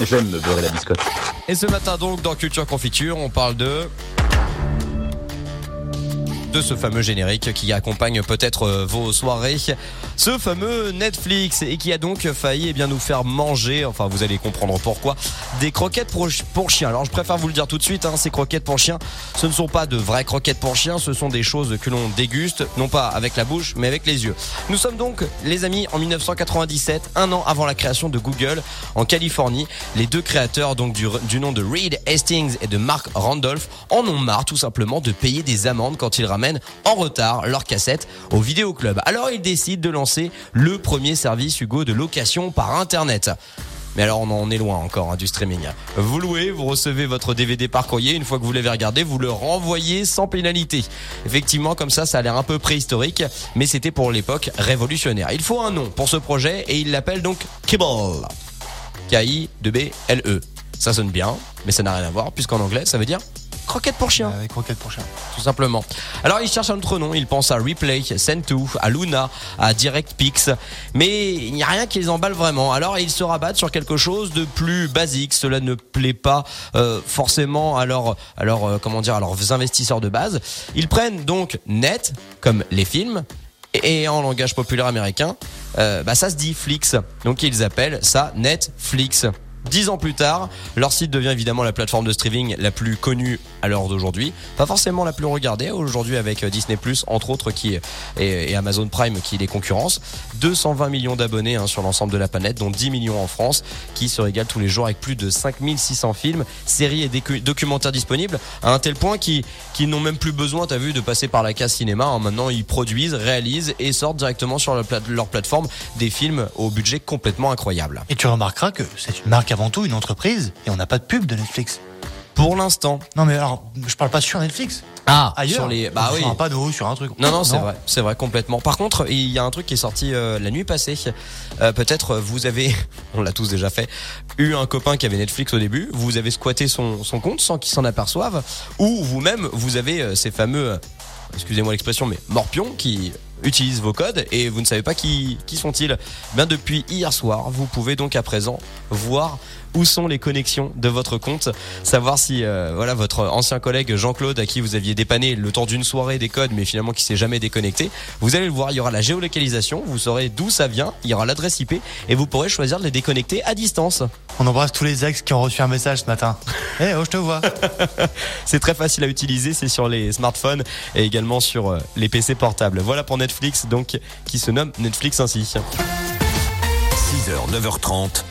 J'aime me beurrer la biscotte. Et ce matin donc dans Culture Confiture, on parle de de ce fameux générique qui accompagne peut-être euh, vos soirées, ce fameux Netflix et qui a donc failli eh bien nous faire manger, enfin vous allez comprendre pourquoi, des croquettes pour, pour chiens. Alors je préfère vous le dire tout de suite, hein, ces croquettes pour chiens, ce ne sont pas de vraies croquettes pour chiens, ce sont des choses que l'on déguste, non pas avec la bouche, mais avec les yeux. Nous sommes donc, les amis, en 1997, un an avant la création de Google, en Californie. Les deux créateurs donc du, nom de Reed Hastings et de Mark Randolph en ont marre tout simplement de payer des amendes quand ils ramènent en retard leur cassette au vidéoclub. Alors ils décident de lancer le premier service Hugo de location par internet. Mais alors on en est loin encore hein, du streaming. Vous louez, vous recevez votre DVD par courrier, une fois que vous l'avez regardé, vous le renvoyez sans pénalité. Effectivement, comme ça, ça a l'air un peu préhistorique, mais c'était pour l'époque révolutionnaire. Il faut un nom pour ce projet et il l'appelle donc Kibble. K-I-B-L-E. Ça sonne bien, mais ça n'a rien à voir, puisqu'en anglais, ça veut dire croquette pour chien. Avec croquette pour chien. Tout simplement. Alors il cherche un autre nom, il pense à Replay, Send2, à Luna, à DirectPix, mais il n'y a rien qui les emballe vraiment. Alors ils se rabattent sur quelque chose de plus basique. Cela ne plaît pas euh, forcément à leurs, à leur, euh, comment dire, à leurs investisseurs de base. Ils prennent donc Net, comme les films, et en langage populaire américain, euh, bah ça se dit Flix. Donc ils appellent ça Netflix. Dix ans plus tard, leur site devient évidemment la plateforme de streaming la plus connue à l'heure d'aujourd'hui. Pas forcément la plus regardée aujourd'hui avec euh, Disney Plus entre autres qui et, Amazon Prime qui les concurrence. 220 millions d'abonnés hein, sur l'ensemble de la planète, dont 10 millions en France, qui se régalent tous les jours avec plus de 5600 films, séries et documentaires disponibles à un tel point qu'ils qui n'ont même plus besoin, t'as vu, de passer par la case cinéma. Hein. Maintenant, ils produisent, réalisent et sortent directement sur leur, leur plateforme des films au budget complètement incroyable. Et tu remarqueras que c'est une marque avant tout une entreprise et on n'a pas de pub de Netflix. Pour l'instant. Non mais alors, je parle pas sur Netflix. Ah, ailleurs. Sur les, bah oui. Sur un panneau, sur un truc. Non, non, c'est vrai, c'est vrai complètement. Par contre, il y a un truc qui est sorti euh, la nuit passée. Euh, Peut-être vous avez, on l'a tous déjà fait, eu un copain qui avait Netflix au début. Vous avez squatté son, son compte sans qu'il s'en aperçoive, ou vous-même vous avez euh, ces fameux, excusez-moi l'expression, mais morpions qui utilisent vos codes et vous ne savez pas qui, qui sont-ils. Bien depuis hier soir, vous pouvez donc à présent voir où sont les connexions de votre compte, savoir si euh, voilà votre ancien collègue Jean-Claude à qui vous aviez dépanné le temps d'une soirée des codes mais finalement qui s'est jamais déconnecté. Vous allez le voir, il y aura la géolocalisation, vous saurez d'où ça vient, il y aura l'adresse IP et vous pourrez choisir de les déconnecter à distance. On embrasse tous les ex qui ont reçu un message ce matin. Eh oh, je te vois. c'est très facile à utiliser, c'est sur les smartphones et également sur euh, les PC portables. Voilà pour Netflix donc qui se nomme Netflix ainsi. 6h 9h30